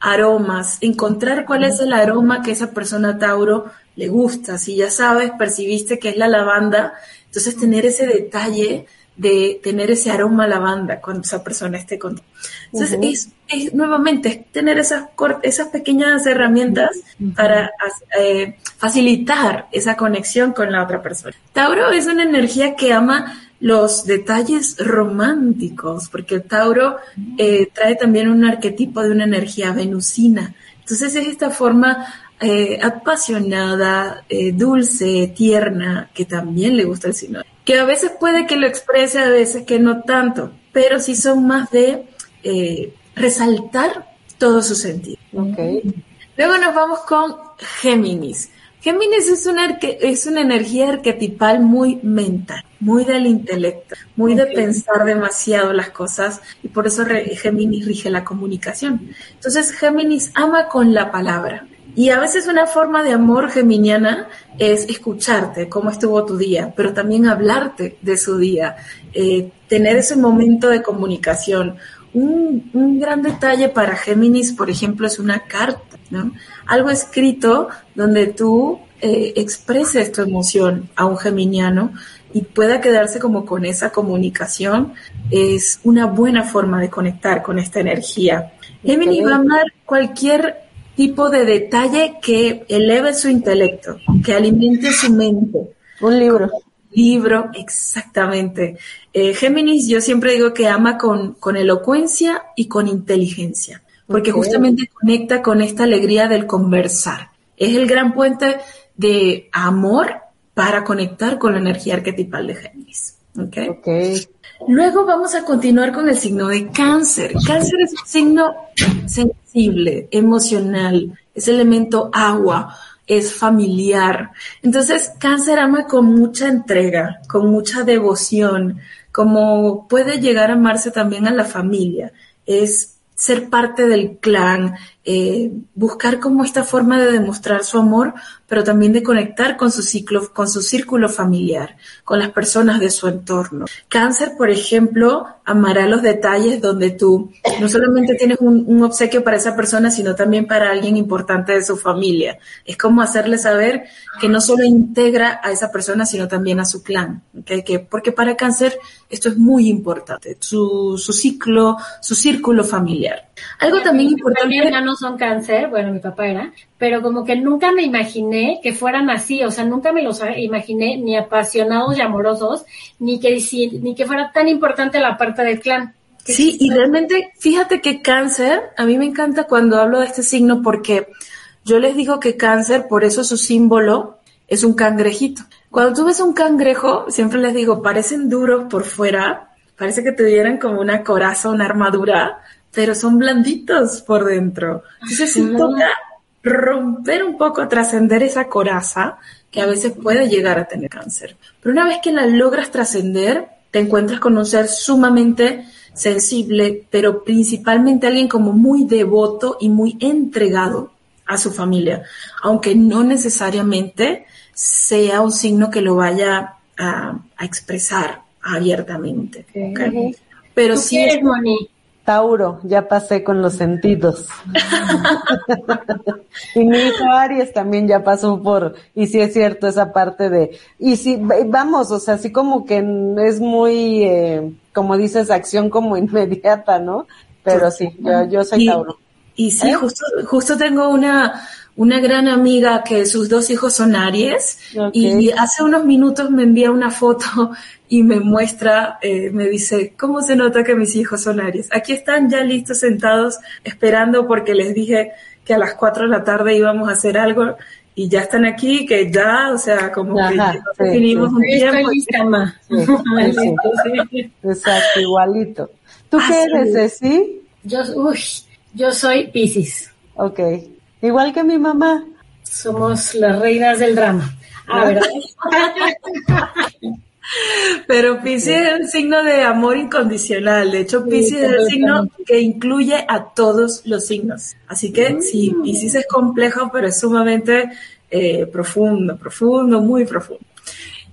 Aromas, encontrar cuál es el aroma que esa persona Tauro le gusta. Si ya sabes, percibiste que es la lavanda, entonces tener ese detalle de tener ese aroma a lavanda cuando esa persona esté contigo. Entonces, es, nuevamente tener esas, esas pequeñas herramientas para eh, facilitar esa conexión con la otra persona. Tauro es una energía que ama los detalles románticos, porque Tauro eh, trae también un arquetipo de una energía venusina. Entonces es esta forma eh, apasionada, dulce, tierna, que también le gusta el signo que a veces puede que lo exprese, a veces que no tanto, pero sí son más de eh, resaltar todo su sentido. Luego nos vamos con Géminis. Géminis es una, es una energía arquetipal muy mental, muy del intelecto, muy de pensar demasiado las cosas y por eso Géminis rige la comunicación. Entonces Géminis ama con la palabra. Y a veces una forma de amor geminiana es escucharte cómo estuvo tu día, pero también hablarte de su día, eh, tener ese momento de comunicación. Un, gran detalle para Géminis, por ejemplo, es una carta, ¿no? Algo escrito donde tú eh, expreses tu emoción a un geminiano y pueda quedarse como con esa comunicación, es una buena forma de conectar con esta energía. Géminis va a amar cualquier tipo de detalle que eleve su intelecto, que alimente su mente. Un libro. Libro, exactamente. Eh, Géminis, yo siempre digo que ama con, con elocuencia y con inteligencia, porque justamente conecta con esta alegría del conversar. Es el gran puente de amor para conectar con la energía arquetipal de Géminis. ¿Okay? Okay. Luego vamos a continuar con el signo de cáncer. Cáncer es un signo sensible, emocional, es elemento agua, es familiar. Entonces, cáncer ama con mucha entrega, con mucha devoción, como puede llegar a amarse también a la familia. Es ser parte del clan, eh, buscar como esta forma de demostrar su amor, pero también de conectar con su ciclo, con su círculo familiar, con las personas de su entorno. Cáncer, por ejemplo, amará los detalles donde tú no solamente tienes un, obsequio para esa persona, sino también para alguien importante de su familia. Es como hacerle saber que no solo integra a esa persona, sino también a su clan. Que, porque para cáncer esto es muy importante, su ciclo, su círculo familiar. Algo también importante. ya no son cáncer, bueno, mi papá era, pero como que nunca me imaginé que fueran así, o sea, nunca me los imaginé ni apasionados y amorosos, ni que, ni que fuera tan importante la parte del clan. Sí, y realmente, fíjate que cáncer, a mí me encanta cuando hablo de este signo porque yo les digo que cáncer, por eso su símbolo es un cangrejito. Cuando tú ves un cangrejo, siempre les digo, parecen duros por fuera, parece que tuvieran como una coraza, una armadura, pero son blanditos por dentro. Entonces sí toca romper un poco, trascender esa coraza que a veces puede llegar a tener cáncer. Pero una vez que la logras trascender, te encuentras con un ser sumamente sensible, pero principalmente alguien como muy devoto y muy entregado a su familia, aunque no necesariamente sea un signo que lo vaya a, expresar abiertamente. Pero sí es, Tauro, ya pasé con los sentidos. y mi hijo Aries también ya pasó por, y sí es cierto esa parte de, y sí, vamos, o sea, así como que es muy, eh, como dices, acción como inmediata, ¿no? Pero sí, yo, yo soy Tauro. Y sí, ¿Eh? justo, justo tengo una, una gran amiga que sus dos hijos son Aries y hace unos minutos me envía una foto y me muestra, eh, me dice, ¿cómo se nota que mis hijos son Aries? Aquí están ya listos sentados esperando porque les dije que a las cuatro de la tarde íbamos a hacer algo y ya están aquí, que ya, o sea, como que ya definimos un tiempo. Exacto, igualito. ¿Tú qué eres, Ceci? Yo, uy, yo soy Pisces. Ok. Igual que mi mamá. Somos las reinas del drama. Ah, ¿verdad? Pero Pisces es el signo de amor incondicional. De hecho, Pisces es el signo que incluye a todos los signos. Así que sí, Pisces es complejo, pero es sumamente eh, profundo, profundo, muy profundo.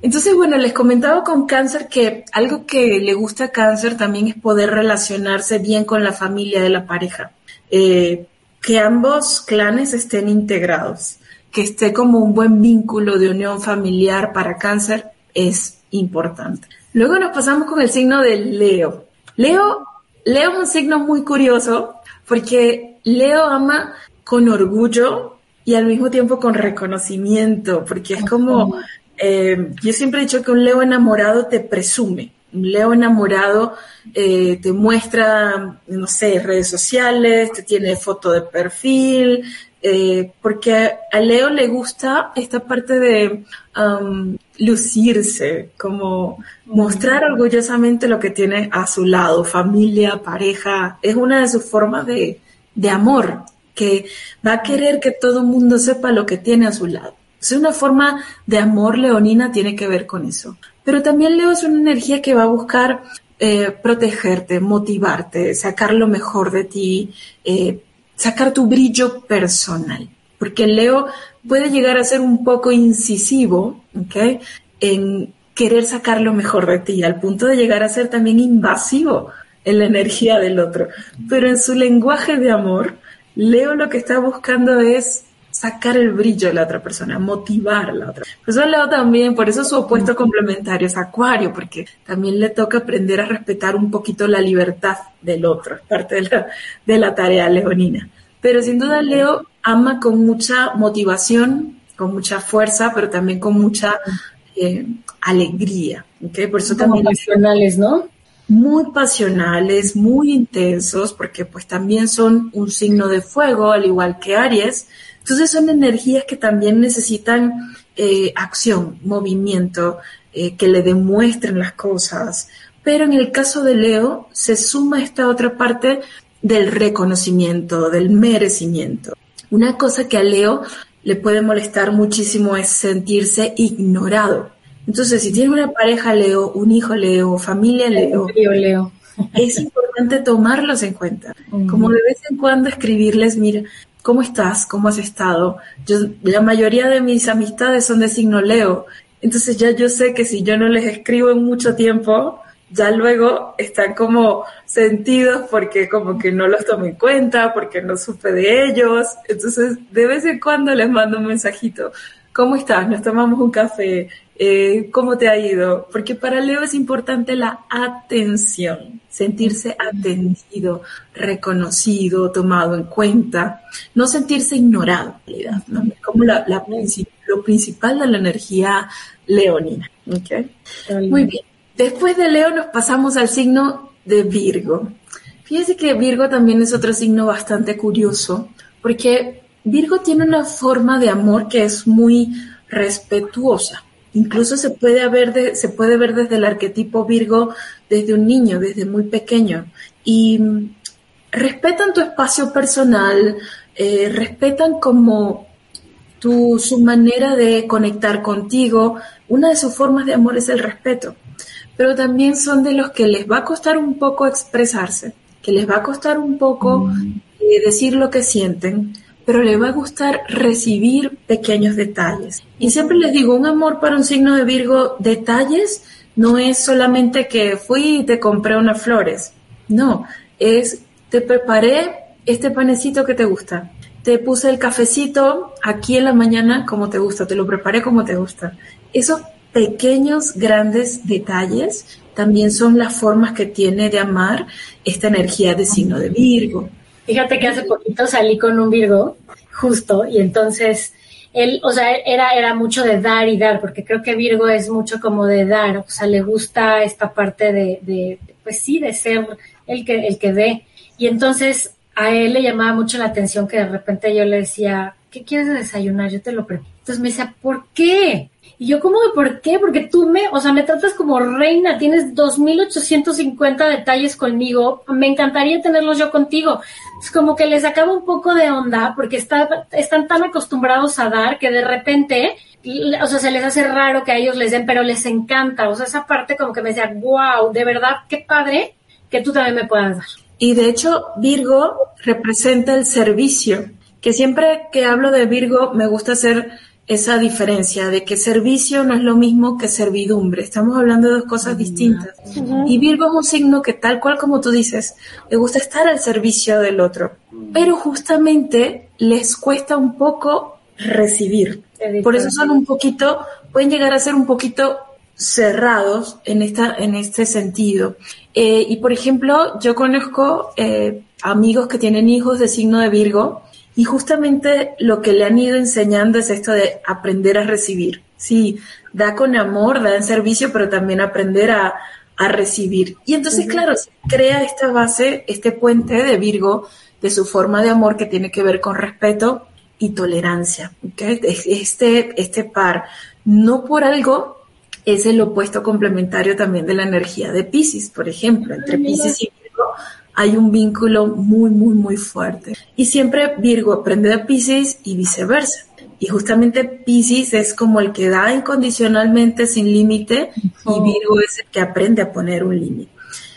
Entonces, bueno, les comentaba con cáncer que algo que le gusta a cáncer también es poder relacionarse bien con la familia de la pareja. Eh, que ambos clanes estén integrados, que esté como un buen vínculo de unión familiar para cáncer es importante. Luego nos pasamos con el signo de Leo. Leo, Leo es un signo muy curioso porque Leo ama con orgullo y al mismo tiempo con reconocimiento, porque es como, eh, yo siempre he dicho que un Leo enamorado te presume, Leo enamorado eh, te muestra, no sé, redes sociales, te tiene foto de perfil, eh, porque a Leo le gusta esta parte de um, lucirse, como mostrar orgullosamente lo que tiene a su lado, familia, pareja, es una de sus formas de, de amor, que va a querer que todo el mundo sepa lo que tiene a su lado. Es una forma de amor leonina tiene que ver con eso. Pero también Leo es una energía que va a buscar eh, protegerte, motivarte, sacar lo mejor de ti, eh, sacar tu brillo personal, porque Leo puede llegar a ser un poco incisivo, ¿ok? En querer sacar lo mejor de ti, al punto de llegar a ser también invasivo en la energía del otro. Pero en su lenguaje de amor, Leo lo que está buscando es sacar el brillo de la otra persona, motivar a la otra. Por eso Leo también, por eso su opuesto complementario es Acuario, porque también le toca aprender a respetar un poquito la libertad del otro, es parte de la, de la tarea leonina. Pero sin duda Leo ama con mucha motivación, con mucha fuerza, pero también con mucha eh, alegría. ¿okay? Por eso también pasionales, ¿no? Muy pasionales, muy intensos, porque pues también son un signo de fuego, al igual que Aries, entonces son energías que también necesitan eh, acción, movimiento, eh, que le demuestren las cosas. Pero en el caso de Leo se suma esta otra parte del reconocimiento, del merecimiento. Una cosa que a Leo le puede molestar muchísimo es sentirse ignorado. Entonces, si tiene una pareja Leo, un hijo Leo, familia Leo, Leo. es importante tomarlos en cuenta. Como de vez en cuando escribirles, mira, ¿cómo estás? ¿Cómo has estado? Yo, la mayoría de mis amistades son de signo Leo, entonces ya yo sé que si yo no les escribo en mucho tiempo, ya luego están como sentidos porque como que no los tomo en cuenta, porque no supe de ellos. Entonces, de vez en cuando les mando un mensajito. ¿Cómo estás? Nos tomamos un café. Eh, ¿Cómo te ha ido? Porque para Leo es importante la atención, sentirse atendido, reconocido, tomado en cuenta, no sentirse ignorado, en realidad, ¿no? como la, lo principal de la energía leonina. ¿okay? Muy bien. Después de Leo nos pasamos al signo de Virgo. Fíjense que Virgo también es otro signo bastante curioso, porque Virgo tiene una forma de amor que es muy respetuosa. Incluso se puede, ver se puede ver desde el arquetipo Virgo desde un niño, desde muy pequeño. Y mm, respetan tu espacio personal, eh, respetan como tu, su manera de conectar contigo. Una de sus formas de amor es el respeto. Pero también son de los que les va a costar un poco expresarse, que les va a costar un poco eh, decir lo que sienten, pero le va a gustar recibir pequeños detalles. Y siempre les digo, un amor para un signo de Virgo, detalles no es solamente que fui y te compré unas flores. No, es te preparé este panecito que te gusta. Te puse el cafecito aquí en la mañana como te gusta, te lo preparé como te gusta. Esos pequeños, grandes detalles también son las formas que tiene de amar esta energía de signo de Virgo. Fíjate que hace poquito salí con un Virgo, justo, y entonces él, o sea, era, era mucho de dar y dar, porque creo que Virgo es mucho como de dar, o sea, le gusta esta parte de, de pues sí, de ser el que, el que dé. Y entonces a él le llamaba mucho la atención que de repente yo le decía, ¿qué quieres desayunar? Yo te lo preparo. Entonces me decía, ¿por qué? Y yo, ¿cómo de por qué? Porque tú me, o sea, me tratas como reina, tienes 2.850 detalles conmigo, me encantaría tenerlos yo contigo. Es como que les acaba un poco de onda porque está, están tan acostumbrados a dar que de repente, o sea, se les hace raro que a ellos les den, pero les encanta. O sea, esa parte como que me decía, wow, de verdad, qué padre que tú también me puedas dar. Y de hecho, Virgo representa el servicio, que siempre que hablo de Virgo me gusta hacer esa diferencia de que servicio no es lo mismo que servidumbre. Estamos hablando de dos cosas distintas. Y Virgo es un signo que tal cual como tú dices, le gusta estar al servicio del otro, pero justamente les cuesta un poco recibir. Por eso son un poquito, pueden llegar a ser un poquito cerrados en esta, en este sentido. Eh, y por ejemplo, yo conozco eh, amigos que tienen hijos de signo de Virgo y justamente lo que le han ido enseñando es esto de aprender a recibir. Sí, da con amor, da en servicio, pero también aprender a, a recibir. Y entonces, claro, se crea esta base, este puente de Virgo, de su forma de amor que tiene que ver con respeto y tolerancia. ¿okay? Este, este par, no por algo, es el opuesto complementario también de la energía de Pisces, por ejemplo. Entre Pisces y Virgo hay un vínculo muy, muy, muy fuerte. Y siempre Virgo aprende de Pisces y viceversa. Y justamente Pisces es como el que da incondicionalmente sin límite y Virgo es el que aprende a poner un límite.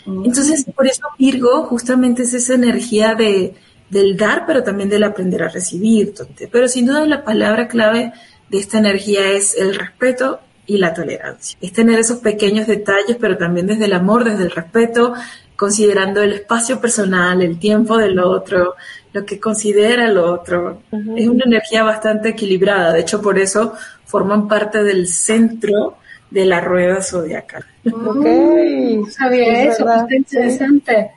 Entonces, por eso Virgo justamente es esa energía de, del dar, pero también del aprender a recibir. Pero sin duda la palabra clave de esta energía es el respeto y la tolerancia. Es tener esos pequeños detalles, pero también desde el amor, desde el respeto, considerando el espacio personal, el tiempo del otro, lo que considera el otro. Es una energía bastante equilibrada, de hecho por eso forman parte del centro de la rueda zodiacal. Ok, sabía eso, está interesante.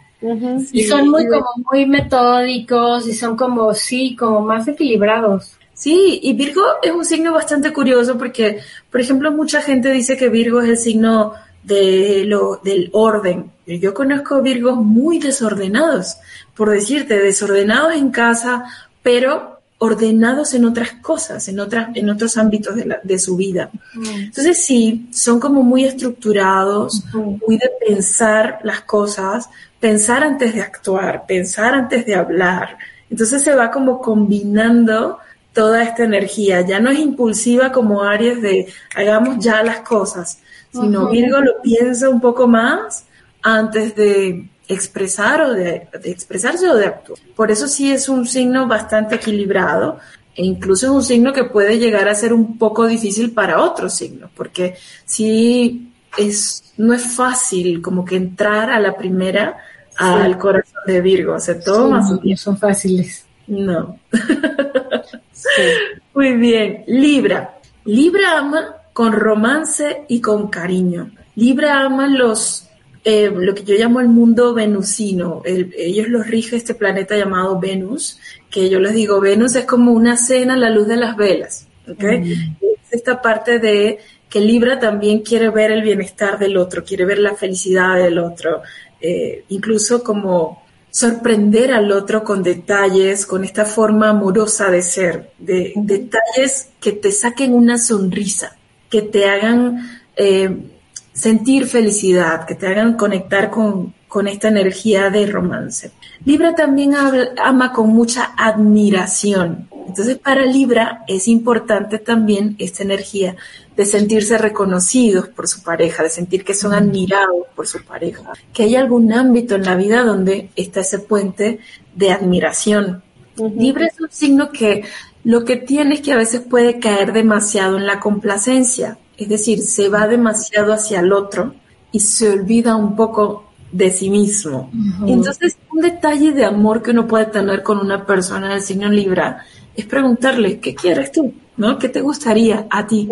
y son muy como muy metódicos y son como sí, como más equilibrados. Sí, y Virgo es un signo bastante curioso porque, por ejemplo, mucha gente dice que Virgo es el signo de lo, del orden. Yo conozco Virgos muy desordenados, por decirte, desordenados en casa, pero ordenados en otras cosas, en otras, en otros ámbitos de, la, de su vida. Mm. Entonces sí, son como muy estructurados, muy de pensar las cosas, pensar antes de actuar, pensar antes de hablar. Entonces se va como combinando toda esta energía. Ya no es impulsiva como Aries de hagamos ya las cosas, sino Virgo lo piensa un poco más antes de expresar o de, expresarse o de actuar. Por eso sí es un signo bastante equilibrado e incluso es un signo que puede llegar a ser un poco difícil para otros signos, porque sí es, no es fácil como que entrar a la primera al corazón de Virgo, o sea, no son fáciles. No. Muy bien. Libra. Libra ama con romance y con cariño. Libra ama los eh, lo que yo llamo el mundo venusino. ellos los rige este planeta llamado Venus, que yo les digo, Venus es como una cena a la luz de las velas. ¿okay? Es esta parte de que Libra también quiere ver el bienestar del otro, quiere ver la felicidad del otro, eh, incluso como sorprender al otro con detalles, con esta forma amorosa de ser, de detalles que te saquen una sonrisa, que te hagan eh, sentir felicidad, que te hagan conectar con, con esta energía de romance. Libra también ama con mucha admiración. Entonces para Libra es importante también esta energía de sentirse reconocidos por su pareja, de sentir que son admirados por su pareja, que hay algún ámbito en la vida donde está ese puente de admiración. Libra es un signo que lo que tiene es que a veces puede caer demasiado en la complacencia, es decir, se va demasiado hacia el otro y se olvida un poco de sí mismo. Entonces, un detalle de amor que uno puede tener con una persona del signo Libra es preguntarle, ¿qué quieres tú? ¿No? ¿Qué te gustaría a ti?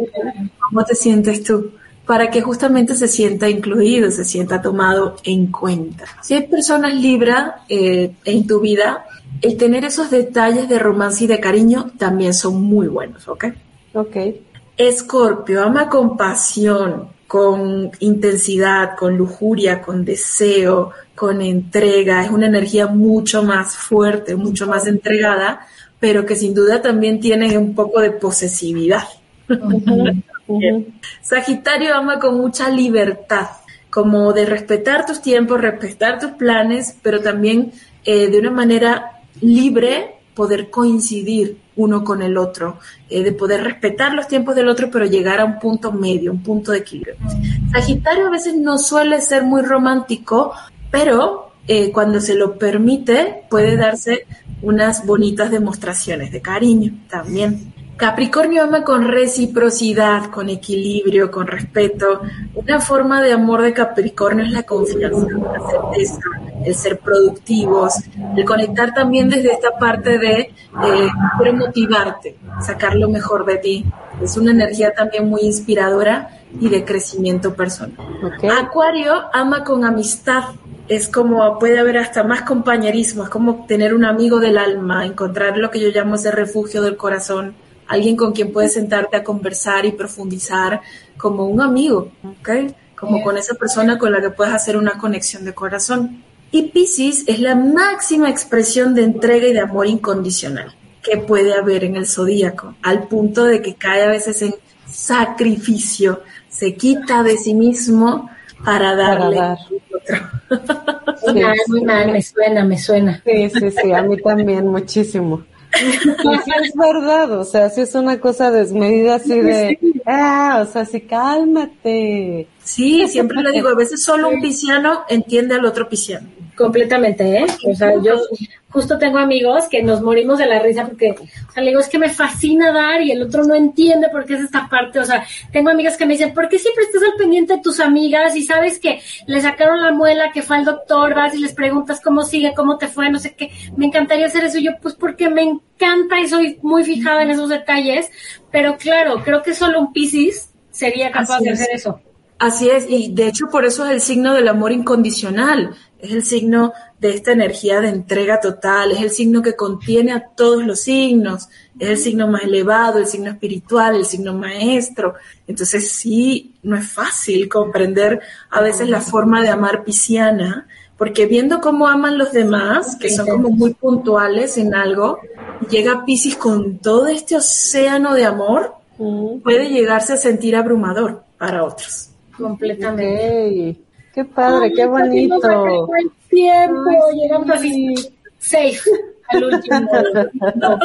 ¿Cómo te sientes tú? Para que justamente se sienta incluido, se sienta tomado en cuenta. Si hay personas Libra eh, en tu vida, el tener esos detalles de romance y de cariño también son muy buenos, ¿ok? Ok. Escorpio, ama con pasión, con intensidad, con lujuria, con deseo, con entrega. Es una energía mucho más fuerte, mucho más entregada, pero que sin duda también tiene un poco de posesividad. Sagitario ama con mucha libertad, como de respetar tus tiempos, respetar tus planes, pero también eh, de una manera libre poder coincidir uno con el otro, eh, de poder respetar los tiempos del otro, pero llegar a un punto medio, un punto de equilibrio. Sagitario a veces no suele ser muy romántico, pero eh, cuando se lo permite puede darse unas bonitas demostraciones de cariño también. Capricornio ama con reciprocidad, con equilibrio, con respeto. Una forma de amor de Capricornio es la confianza, la certeza, el ser productivos, el conectar también desde esta parte de eh, motivarte, sacar lo mejor de ti. Es una energía también muy inspiradora y de crecimiento personal. Acuario ama con amistad, es como puede haber hasta más compañerismo, es como tener un amigo del alma, encontrar lo que yo llamo ese refugio del corazón, alguien con quien puedes sentarte a conversar y profundizar como un amigo, ¿ok? Como con esa persona con la que puedes hacer una conexión de corazón. Y Pisces es la máxima expresión de entrega y de amor incondicional que puede haber en el zodíaco, al punto de que cae a veces en sacrificio, se quita de sí mismo para darle a otro. Muy mal, me suena, me suena. Sí, sí, sí, a mí también muchísimo. Sí es verdad, o sea, si es una cosa desmedida así de, ah, o sea, sí, cálmate. Sí, siempre le digo, a veces solo un pisciano entiende al otro pisciano. Completamente, ¿eh? O sea, yo justo tengo amigos que nos morimos de la risa porque, o sea, le digo, es que me fascina dar y el otro no entiende por qué es esta parte. O sea, tengo amigas que me dicen, ¿por qué siempre estás al pendiente de tus amigas y sabes que le sacaron la muela, que fue al doctor, vas y les preguntas cómo sigue, cómo te fue, no sé qué? Me encantaría hacer eso. yo, pues porque me encanta y soy muy fijada en esos detalles. Pero claro, creo que solo un Piscis sería capaz de hacer eso. Así es, y de hecho por eso es el signo del amor incondicional es el signo de esta energía de entrega total, es el signo que contiene a todos los signos, es el signo más elevado, el signo espiritual, el signo maestro. Entonces sí, no es fácil comprender a veces la forma de amar pisciana, porque viendo cómo aman los demás, que son como muy puntuales en algo, llega Piscis con todo este océano de amor, puede llegarse a sentir abrumador para otros. Completamente. Qué padre, qué bonito. El tiempo, llegamos así safe al último.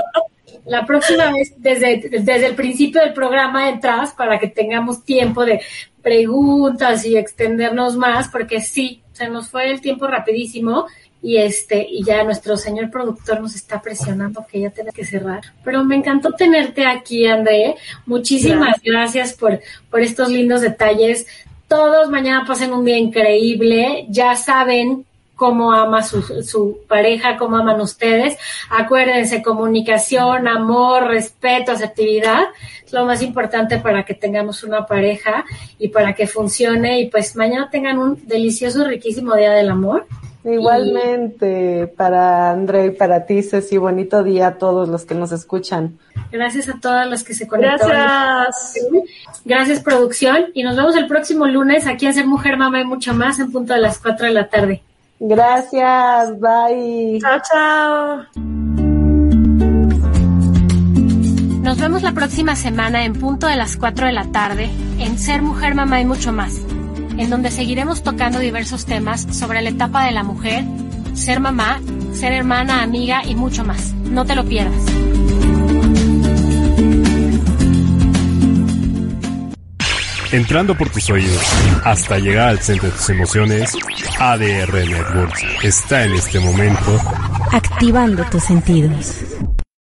La próxima vez, desde, desde el principio del programa entras para que tengamos tiempo de preguntas y extendernos más, porque sí, se nos fue el tiempo rapidísimo y este y ya nuestro señor productor nos está presionando que ya tenga que cerrar. Pero me encantó tenerte aquí, André. Muchísimas gracias, por por estos lindos detalles todos mañana pasen un día increíble. Ya saben cómo ama su, su, pareja, cómo aman ustedes. Acuérdense, comunicación, amor, respeto, asertividad. Es lo más importante para que tengamos una pareja y para que funcione. Y pues mañana tengan un delicioso, riquísimo día del amor. Igualmente, para André y para ti, Ceci, bonito día a todos los que nos escuchan. Gracias a todas las que se conectaron. Gracias. Gracias, producción. Y nos vemos el próximo lunes aquí en Ser Mujer, Mamá y mucho más en punto de las 4 de la tarde. Gracias, bye. Chao, chao. Nos vemos la próxima semana en punto de las 4 de la tarde en Ser Mujer, Mamá y mucho más en donde seguiremos tocando diversos temas sobre la etapa de la mujer, ser mamá, ser hermana, amiga y mucho más. No te lo pierdas. Entrando por tus oídos hasta llegar al centro de tus emociones, ADR Networks está en este momento activando tus sentidos.